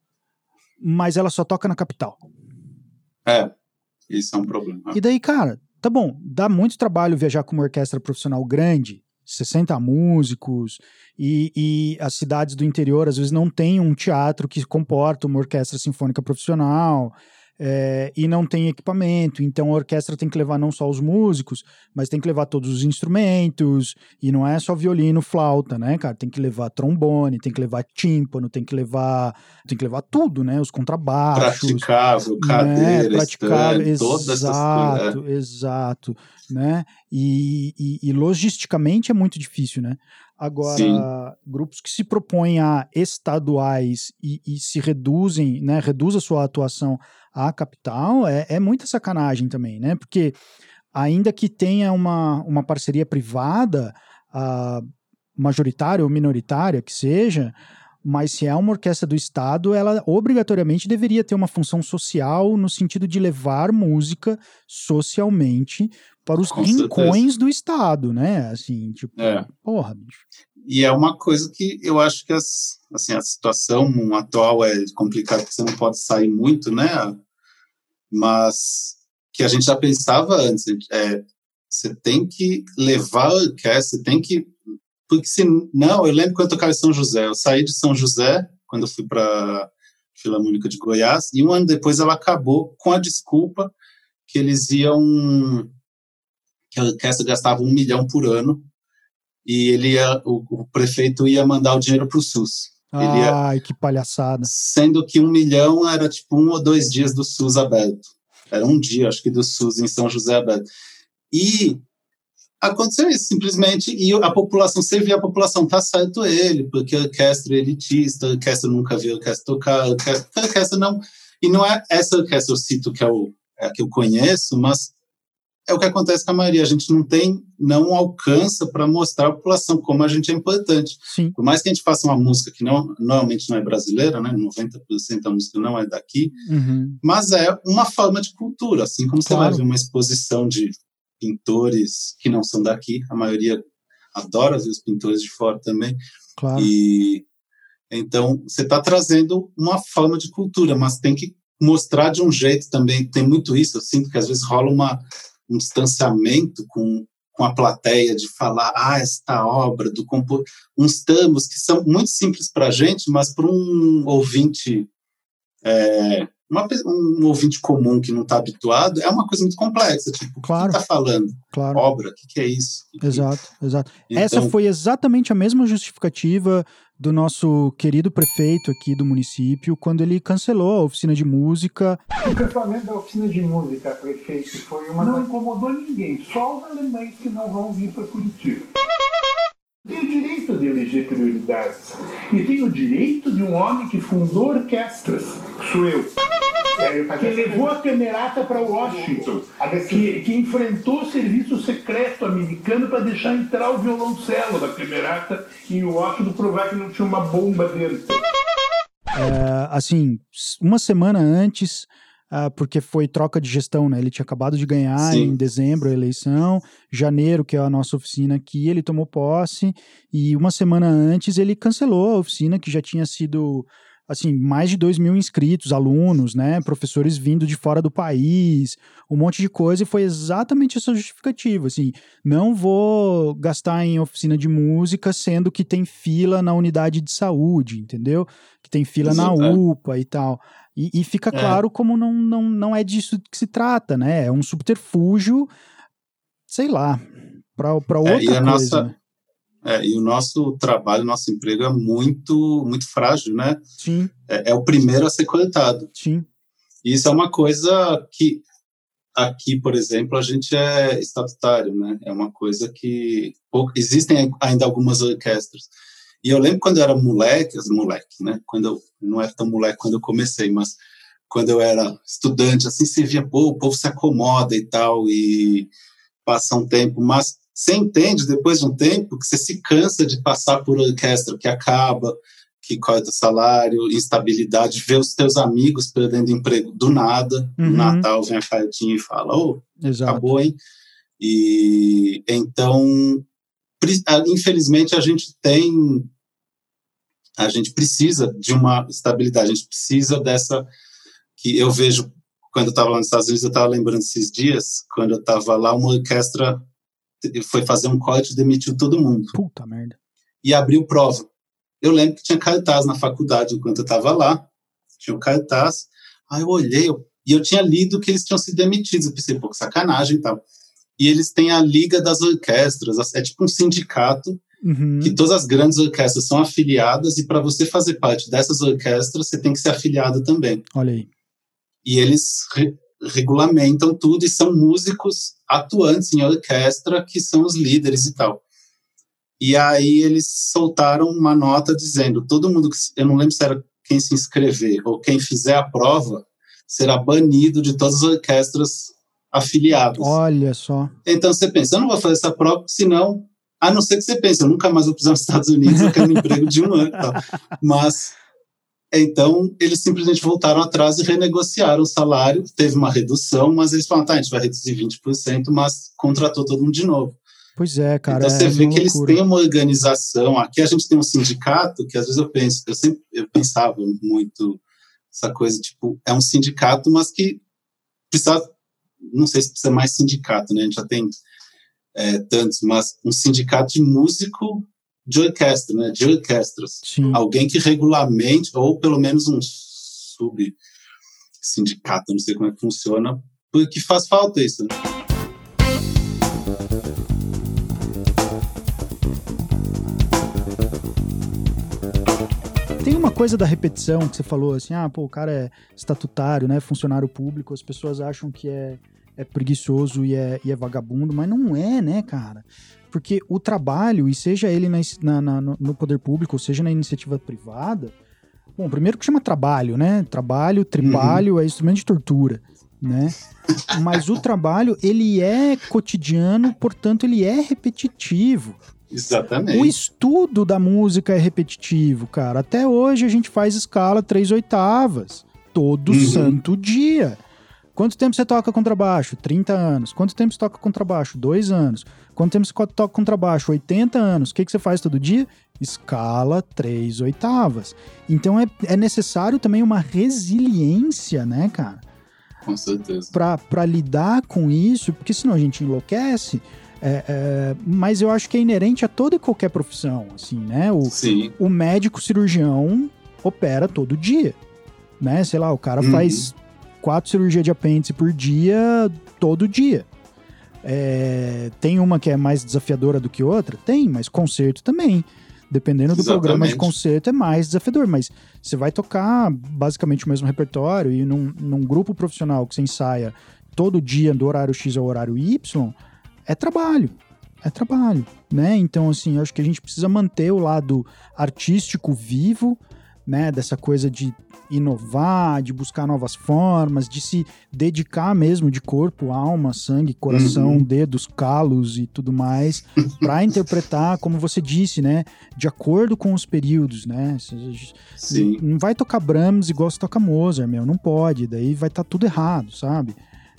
mas ela só toca na capital. é, isso é um problema. E daí, cara, tá bom, dá muito trabalho viajar com uma orquestra profissional grande, 60 músicos, e, e as cidades do interior às vezes não têm um teatro que comporta uma orquestra sinfônica profissional. É, e não tem equipamento, então a orquestra tem que levar não só os músicos, mas tem que levar todos os instrumentos, e não é só violino, flauta, né, cara? Tem que levar trombone, tem que levar tímpano, tem que levar, tem que levar tudo, né? Os contrabaixos, Praticável, né, cadeira, praticável, stand, todas essas coisas. é. exato, exato, né? E, e, e logisticamente é muito difícil, né? Agora, Sim. grupos que se propõem a estaduais e, e se reduzem, né? Reduz a sua atuação à capital, é, é muita sacanagem também, né? Porque ainda que tenha uma, uma parceria privada, ah, majoritária ou minoritária que seja, mas se é uma orquestra do Estado, ela obrigatoriamente deveria ter uma função social no sentido de levar música socialmente para os Com rincões do Estado, né? Assim, tipo, É. porra, bicho. E é uma coisa que eu acho que as, assim, a situação atual é complicada, porque você não pode sair muito, né? Mas que a gente já pensava antes, é, você tem que levar a orquestra, você tem que. Porque se não, eu lembro quando eu tocava em São José, eu saí de São José, quando eu fui para Filarmônica de Goiás, e um ano depois ela acabou com a desculpa que eles iam. que a orquestra gastava um milhão por ano e ele ia, o, o prefeito ia mandar o dinheiro para o SUS. Ia- Ai, que palhaçada. Sendo que um milhão era tipo um ou dois dias do SUS aberto. Era um dia, acho que, do SUS em São José aberto. E Aconteceu isso, simplesmente, e a população, você via a população, tá certo ele, porque a orquestra é elitista, a orquestra nunca viu a orquestra tocar, a orquestra, a orquestra não, e não é essa orquestra eu cito que é, o, é a que eu conheço, mas é o que acontece com a maioria. A gente não tem, não alcança para mostrar à população como a gente é importante. Sim. Por mais que a gente faça uma música que não, normalmente não é brasileira, né? 90% da música não é daqui, Uhum. mas é uma forma de cultura, assim como você Claro. vai ver uma exposição de pintores que não são daqui, a maioria adora ver os pintores de fora também. Claro. E então você está trazendo uma forma de cultura, mas tem que mostrar de um jeito também. Tem muito isso, eu sinto que às vezes rola uma, um distanciamento com, com a plateia de falar, ah, esta obra do compo uns termos que são muito simples para a gente, mas para um ouvinte é, uma, um ouvinte comum que não está habituado, é uma coisa muito complexa. Tipo, Claro. o que está falando? Claro. Obra? O que, que é isso? Que que- Exato, exato. Então, Essa foi exatamente a mesma justificativa do nosso querido prefeito aqui do município quando ele cancelou a oficina de música. O cancelamento da oficina de música, prefeito, foi uma. Não incomodou ninguém, só os alemães que não vão vir para Curitiba. Tem o direito de eleger prioridades. E tem o direito de um homem que fundou orquestras, que sou eu. Que levou a Camerata para Washington, que, que enfrentou o serviço secreto americano para deixar entrar o violoncelo da Camerata em Washington, provar que não tinha uma bomba dentro. É, assim, uma semana antes, ah, porque foi troca de gestão, né? Ele tinha acabado de ganhar Sim. em dezembro a eleição, janeiro, que é a nossa oficina aqui, ele tomou posse, e uma semana antes ele cancelou a oficina que já tinha sido. Assim, mais de 2 mil inscritos, alunos, né? Professores vindo de fora do país, um monte de coisa, e foi exatamente essa justificativa. Assim, não vou gastar em oficina de música, sendo que tem fila na unidade de saúde, entendeu? Que tem fila na é. UPA e tal. E, e fica É. claro como não, não, não é disso que se trata, né? É um subterfúgio, sei lá, para outra É, e coisa. a nossa- né? É, e o nosso trabalho, nosso emprego é muito, muito frágil, né? Sim, É, é o primeiro a ser cortado. sim, E isso é uma coisa que aqui, por exemplo, a gente é estatutário, né? É uma coisa que existem ainda algumas orquestras. E eu lembro quando eu era moleque, as- moleque, né? Quando eu não era tão moleque quando eu comecei, mas quando eu era estudante, assim, você via, pô, o povo se acomoda e tal, e passa um tempo, mas você entende depois de um tempo que você se cansa de passar por orquestra que acaba, que corta salário, instabilidade, ver os teus amigos perdendo emprego do nada. Uhum. No Natal vem a cartinha e fala, ô, exato. acabou, hein? E então, ah, infelizmente, a gente tem, a gente precisa de uma estabilidade, a gente precisa dessa que eu vejo quando eu estava lá nos Estados Unidos, eu estava lembrando esses dias, quando eu estava lá, uma orquestra foi fazer um corte e demitiu todo mundo Puta merda. e abriu prova. Eu lembro que tinha cartaz na faculdade enquanto eu estava lá, tinha um cartaz, aí eu olhei eu- e eu tinha lido que eles tinham sido demitidos, eu pensei, pô, que sacanagem e tal. E eles têm a Liga das Orquestras, é tipo um sindicato Uhum. que todas as grandes orquestras são afiliadas e para você fazer parte dessas orquestras, você tem que ser afiliado também. Olha aí. E eles regulamentam tudo e são músicos atuantes em orquestra que são os líderes e tal. E aí eles soltaram uma nota dizendo, todo mundo que eu não lembro se era quem se inscrever ou quem fizer a prova será banido de todas as orquestras afiliadas. Olha só. Então você pensa, eu não vou fazer essa prova, senão, a não ser que você pense, eu nunca mais vou precisar nos Estados Unidos, eu quero um emprego de um ano. tal. Mas, então, eles simplesmente voltaram atrás e renegociaram o salário, teve uma redução, mas eles falaram, tá, a gente vai reduzir 20%, mas contratou todo mundo de novo. Pois é, cara. então você é vê que eles têm uma organização, aqui a gente tem um sindicato, que às vezes eu penso, eu sempre eu pensava muito essa coisa, tipo, é um sindicato, mas que precisa, não sei se precisa mais sindicato, né, a gente já tem é, tantos, mas um sindicato de músico de orquestra, né, de orquestras. Alguém que regulamente, ou pelo menos um sub-sindicato, não sei como é que funciona, porque faz falta isso. Né? Tem uma coisa da repetição que você falou assim, ah, pô, o cara é estatutário, né, funcionário público, as pessoas acham que é é preguiçoso e é, e é vagabundo, mas não é, né, cara? Porque o trabalho, e seja ele na, na, no poder público, ou seja na iniciativa privada, bom, primeiro que chama trabalho, né? Trabalho, tripalho, uhum. é instrumento de tortura, né? Mas o trabalho, ele é cotidiano, portanto, ele é repetitivo. Exatamente. O estudo da música é repetitivo, cara. Até hoje a gente faz escala três oitavas, todo uhum. santo dia. Quanto tempo você toca contrabaixo? 30 anos. Quanto tempo você toca contrabaixo? 2 anos. Quanto tempo você toca contrabaixo? 80 anos. O que, que você faz todo dia? Escala 3 oitavas. Então é, é necessário também uma resiliência, né, cara? Com certeza. Para lidar com isso, porque senão a gente enlouquece. É, é, mas eu acho que é inerente a toda e qualquer profissão, assim, né? O, Sim. o médico cirurgião opera todo dia, né? Sei lá, o cara uhum. faz quatro cirurgias de apêndice por dia, todo dia. É, tem uma que é mais desafiadora do que outra? Tem, mas concerto também. Dependendo do Exatamente. programa de concerto, é mais desafiador. Mas você vai tocar basicamente o mesmo repertório e num, num grupo profissional que você ensaia todo dia do horário X ao horário Y, é trabalho. É trabalho, né? Então, assim, eu acho que a gente precisa manter o lado artístico vivo, né? Dessa coisa de inovar, de buscar novas formas, de se dedicar mesmo de corpo, alma, sangue, coração, uhum. dedos, calos e tudo mais, para interpretar, como você disse, né, de acordo com os períodos, né? Sim. Não vai tocar Brahms igual você toca Mozart, meu, não pode, daí vai estar tá tudo errado, sabe?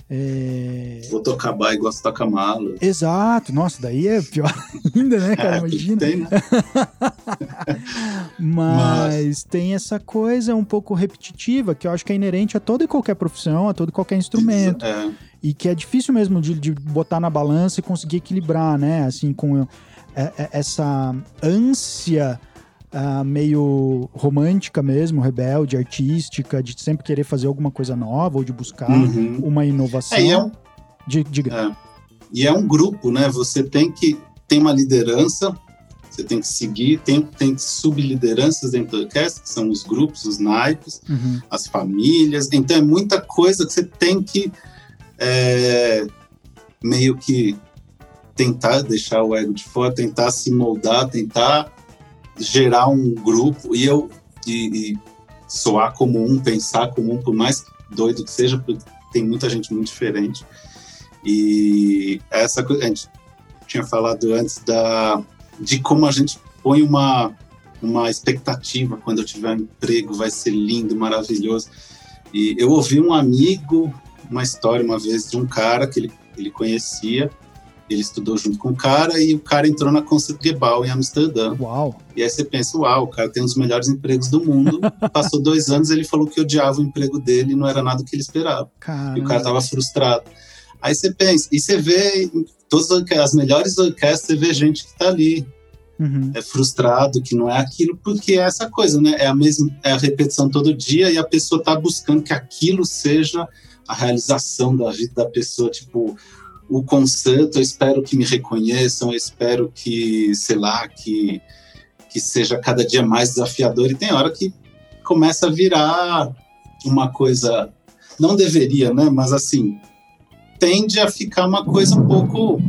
É... Vou tocar bar igual você toca malo. Exato, nossa, daí é pior ainda, né, cara? É, Imagina. Tem, né? Mas, Mas, tem essa coisa um pouco repetitiva que eu acho que é inerente a toda e qualquer profissão, a todo e qualquer instrumento. É. E que é difícil mesmo de, de, botar na balança e conseguir equilibrar, né? Assim, com é, é, essa ânsia uh, meio romântica mesmo, rebelde, artística, de sempre querer fazer alguma coisa nova ou de buscar uhum. uma inovação. É, é um, Diga. É, e é um grupo, né? Você tem que ter uma liderança, você tem que seguir, tem, tem sublideranças dentro da orquestra, que são os grupos, os naipes, uhum. as famílias. Então é muita coisa que você tem que é, meio que tentar deixar o ego de fora, tentar se moldar, tentar gerar um grupo e eu e, e soar como um, pensar como um, por mais doido que seja, porque tem muita gente muito diferente. E essa coisa, a gente tinha falado antes da, de como a gente põe uma, uma expectativa quando eu tiver um emprego, vai ser lindo, maravilhoso. E eu ouvi um amigo, uma história uma vez de um cara que ele, ele conhecia, ele estudou junto com o cara e o cara entrou na Concertgebouw em Amsterdã. Uau! E aí você pensa, uau, o cara tem um dos melhores empregos do mundo. Passou dois anos, ele falou que odiava o emprego dele não era nada o que ele esperava. Caramba. E o cara tava frustrado. Aí você pensa, e você vê todas as melhores orquestras, você vê gente que tá ali. Uhum. É frustrado, que não é aquilo, porque é essa coisa, né? É a mesma, é a repetição todo dia e a pessoa tá buscando que aquilo seja a realização da vida da pessoa, tipo, o concerto, eu espero que me reconheçam, eu espero que, sei lá, que, que seja cada dia mais desafiador. E tem hora que começa a virar uma coisa, não deveria, né? Mas assim, tende a ficar uma coisa um pouco.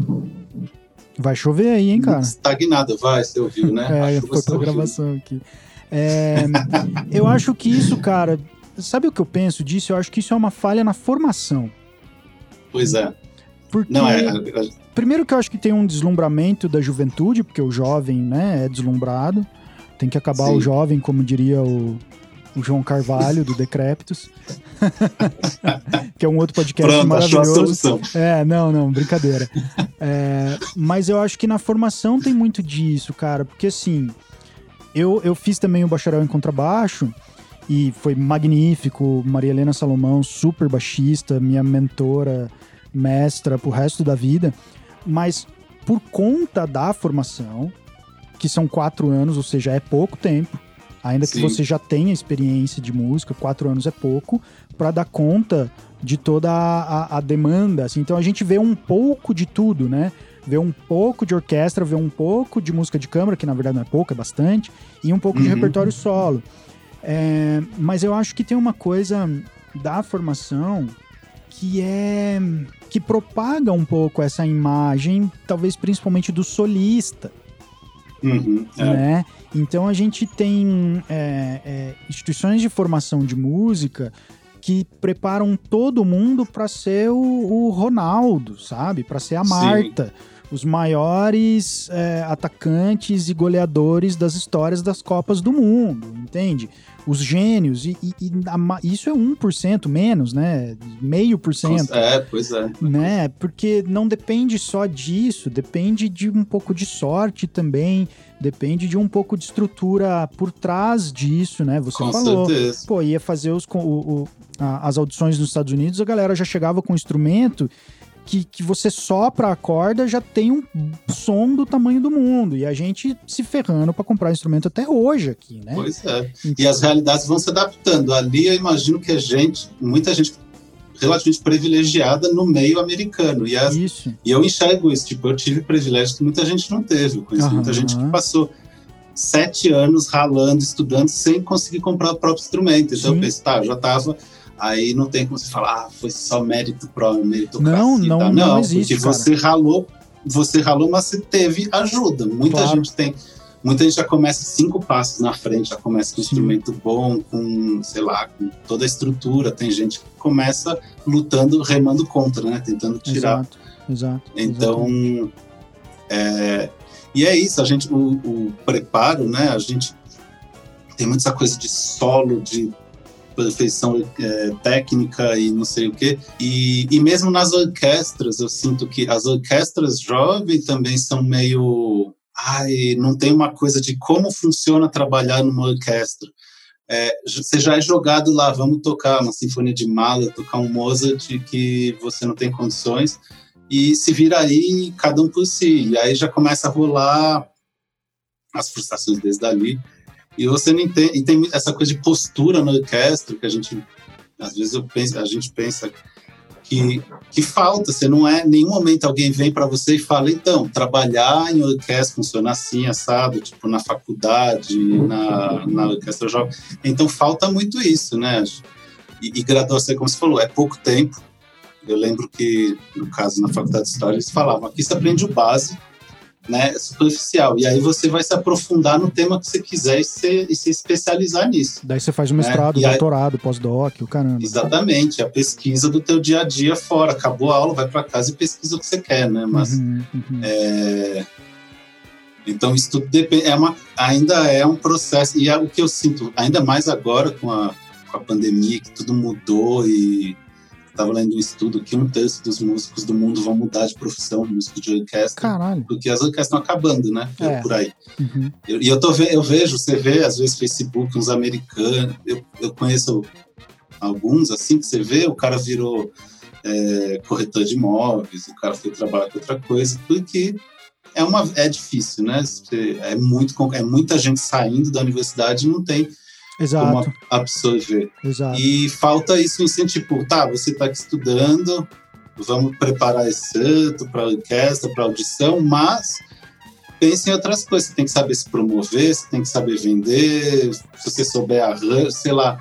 Vai chover aí, hein, cara? Estagnada, vai, você ouviu, né? É, a gravação aqui. É, eu acho que isso, cara, sabe o que eu penso disso? Eu acho que isso é uma falha na formação. Pois é. Porque, não, é, é, primeiro que eu acho que tem um deslumbramento da juventude, porque o jovem, né, é deslumbrado. Tem que acabar Sim. o jovem, como diria o, o João Carvalho, do Decréptos. que é um outro podcast Pronto, maravilhoso. É, não, não, brincadeira. É, mas eu acho que na formação tem muito disso, cara, porque assim, eu, eu fiz também o bacharel em contrabaixo e foi magnífico. Maria Helena Salomão, super baixista, minha mentora mestra pro resto da vida, mas por conta da formação, que são quatro anos, ou seja, é pouco tempo, ainda Sim. que você já tenha experiência de música, quatro anos é pouco, para dar conta de toda a, a, a, demanda. Assim. Então a gente vê um pouco de tudo, né? Vê um pouco de orquestra, vê um pouco de música de câmara, que na verdade não é pouco, é bastante, e um pouco uhum. de repertório solo. É, mas eu acho que tem uma coisa da formação que é que propaga um pouco essa imagem, talvez principalmente do solista. Uhum, é. Né? Então a gente tem é, é, instituições de formação de música que preparam todo mundo para ser o, o, Ronaldo, sabe? Para ser a Marta. Sim os maiores é, atacantes e goleadores das histórias das Copas do Mundo, entende? Os gênios, e, e, e a, isso é 1% menos, né? Meio por cento. É, pois é. Né? Porque não depende só disso, depende de um pouco de sorte também, depende de um pouco de estrutura por trás disso, né? Você com falou. Certeza. Pô, ia fazer os, o, o, a, as audições nos Estados Unidos, a galera já chegava com instrumento que, que você sopra a corda já tem um som do tamanho do mundo. E a gente se ferrando para comprar instrumento até hoje aqui, né? Pois é. Então... E as realidades vão se adaptando. Ali eu imagino que a gente, muita gente relativamente privilegiada no meio americano. E, as, isso. e eu enxergo isso. Tipo, eu tive privilégio que muita gente não teve. Eu conheço uhum. muita gente que passou sete anos ralando, estudando, sem conseguir comprar o próprio instrumento. Então Sim. eu pensei, tá, eu já estava Aí não tem como você falar, ah, foi só mérito pro mérito Não, não, não, não existe, porque cara. você ralou, você ralou, mas você teve ajuda. Muita claro. gente tem, muita gente já começa cinco passos na frente, já começa com um instrumento bom, com, sei lá, com toda a estrutura. Tem gente que começa lutando, remando contra, né? Tentando tirar. Exato, exato. Então, é, e é isso, a gente, o, o preparo, né? A gente tem muita coisa de solo, de perfeição é, técnica e não sei o quê. E, e mesmo nas orquestras, eu sinto que as orquestras jovens também são meio. Ai, não tem uma coisa de como funciona trabalhar numa orquestra. É, você já é jogado lá, vamos tocar uma sinfonia de Mahler, tocar um Mozart que você não tem condições, e se vira aí, cada um por si. E aí já começa a rolar as frustrações desde ali. E você não entende, e tem essa coisa de postura na orquestra que a gente às vezes eu penso, a gente pensa que, que falta, você não é, em nenhum momento alguém vem para você e fala, então, trabalhar em orquestra funciona assim, assado, tipo na faculdade, na, na orquestra jovem. Então falta muito isso, né? E, e graduação, como você falou, é pouco tempo. Eu lembro que, no caso, na faculdade de História, eles falavam, aqui você aprende o básico, né, superficial. E aí você vai se aprofundar no tema que você quiser e se, e se especializar nisso. Daí você faz o mestrado, né? doutorado, pós-doc, o caramba. Exatamente, a pesquisa do teu dia a dia fora. Acabou a aula, vai para casa e pesquisa o que você quer, né? Mas uhum, uhum. É... então isso tudo depende, é uma, ainda é um processo e é o que eu sinto, ainda mais agora com a, com a pandemia que tudo mudou e Estava lendo um estudo que um terço dos músicos do mundo vão mudar de profissão, músico de orquestra. Caralho. Porque as orquestras estão acabando, né? É. Por aí. Uhum. Eu, e eu, tô, eu vejo, você vê, às vezes, Facebook, uns americanos. Eu, eu conheço alguns, assim, que você vê, o cara virou é, corretor de imóveis, o cara foi trabalhar com outra coisa, porque é, uma, é difícil, né? É, muito, é muita gente saindo da universidade e não tem Exato. como absorver. Exato. E falta isso incentivo. Tá, você está aqui estudando, vamos preparar esse santo para orquestra, para audição, mas pense em outras coisas. Você tem que saber se promover, você tem que saber vender, se você souber arranjo, sei lá,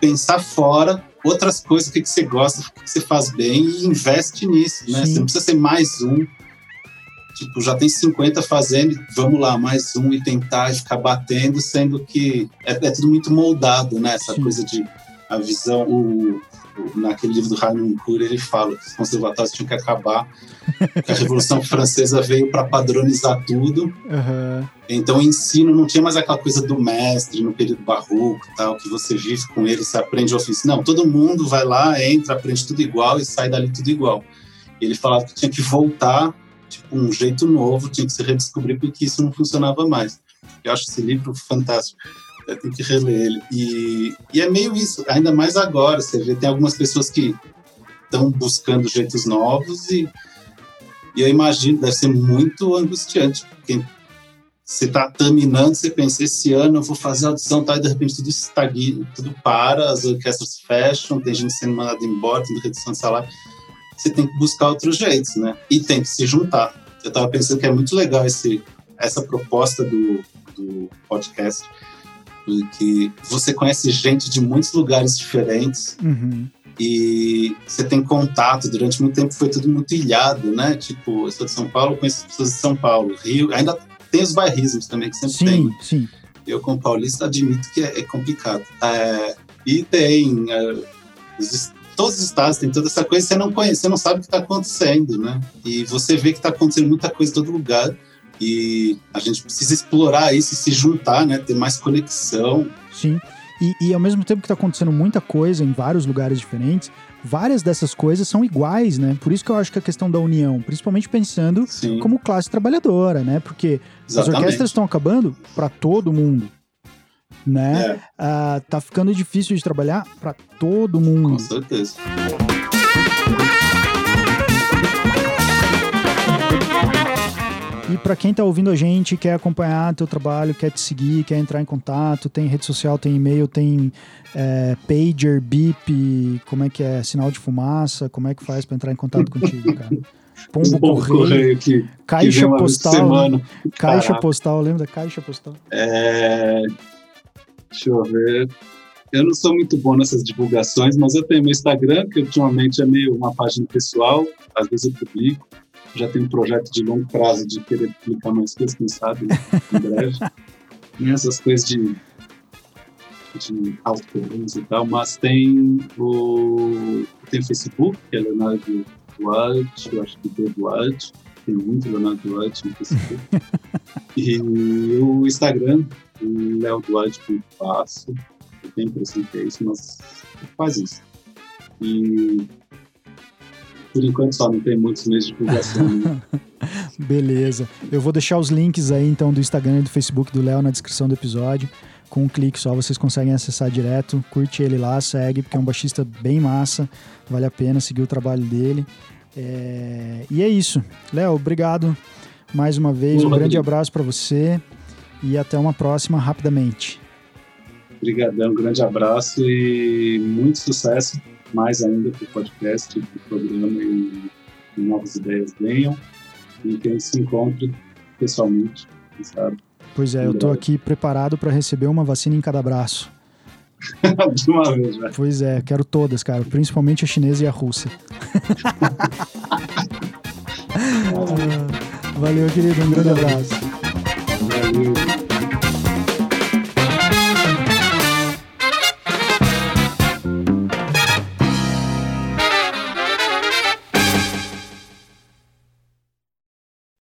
pensar fora outras coisas, o que, que você gosta, o que, que você faz bem e investe nisso, né? Sim. Você não precisa ser mais um tipo, já tem 50 fazendo, vamos lá, mais um e tentar e ficar batendo, sendo que é, é tudo muito moldado, né? Essa Sim. coisa de a visão, o, o, naquele livro do Raymond Cury, ele fala que os conservatórios tinham que acabar, que a Revolução Francesa veio para padronizar tudo. Uhum. Então o ensino não tinha mais aquela coisa do mestre no período barroco, tal, que você vive com ele, você aprende ofício. Não, todo mundo vai lá, entra, aprende tudo igual e sai dali tudo igual. Ele falava que tinha que voltar um jeito novo, tinha que se redescobrir porque isso não funcionava mais. Eu acho esse livro fantástico. Eu tenho que reler ele. E, e é meio isso, ainda mais agora. Você vê, tem algumas pessoas que estão buscando jeitos novos e, e eu imagino, deve ser muito angustiante. Porque você está terminando, você pensa, esse ano eu vou fazer audição, tá, e de repente tudo estagna, tudo para, as orquestras fecham, tem gente sendo mandada embora, tem redução de salário você tem que buscar outros jeitos, né? E tem que se juntar. Eu estava pensando que é muito legal esse, essa proposta do, do podcast, porque você conhece gente de muitos lugares diferentes uhum. e você tem contato. Durante muito tempo foi tudo muito ilhado, né? Tipo, eu sou de São Paulo, conheço pessoas de São Paulo. Rio, ainda tem os bairrismos também, que sempre sim, tem. Sim, sim. Eu, como paulista, admito que é, é complicado. É, e tem... É, os, todos os estados têm toda essa coisa, você não conhece, você não sabe o que está acontecendo, né? E você vê que está acontecendo muita coisa em todo lugar e a gente precisa explorar isso e se juntar, né? Ter mais conexão. Sim. E, e ao mesmo tempo que está acontecendo muita coisa em vários lugares diferentes, várias dessas coisas são iguais, né? Por isso que eu acho que a questão da união, principalmente pensando Sim. como classe trabalhadora, né? Porque Exatamente. as orquestras estão acabando para todo mundo, né? É, Ah, tá ficando difícil de trabalhar para todo mundo. com certeza. E para quem tá ouvindo a gente, quer acompanhar teu trabalho, quer te seguir, quer entrar em contato, tem rede social, tem e-mail, tem é, pager, beep, como é que é, sinal de fumaça, como é que faz para entrar em contato contigo, cara? Pombo correio, correio que, que caixa por postal, semana. caixa Caraca. postal, lembra da caixa postal? É, deixa eu ver. Eu não sou muito bom nessas divulgações, mas eu tenho meu Instagram, que ultimamente é meio uma página pessoal, às vezes eu publico. Já tenho um projeto de longo prazo de querer publicar mais coisas, quem sabe, em breve. E essas coisas de, de autores e tal, mas tem o tem o Facebook, que é Leonardo Duarte, eu acho que tem Duarte, tem muito Leonardo Duarte no Facebook. e o Instagram, Léo Duarte que faço, eu tenho a impressão que é isso, mas faz isso. E por enquanto só não tem muitos meios de divulgação. né? Beleza. Eu vou deixar os links aí então do Instagram e do Facebook do Léo na descrição do episódio. Com um clique só vocês conseguem acessar direto. Curte ele lá, segue, porque é um baixista bem massa. Vale a pena seguir o trabalho dele. É, E é isso. Léo, obrigado mais uma vez. Um grande Rodrigo. abraço para você e até uma próxima rapidamente. Obrigadão, um grande abraço e muito sucesso, mais ainda para o podcast, para o programa e, e novas ideias venham e que a gente se encontre pessoalmente, sabe, Pois é, eu tô aqui preparado para receber uma vacina em cada braço. de uma vez, velho. Pois é, quero todas, cara, principalmente a chinesa e a russa. Ah, Valeu, querido, um grande abraço. you.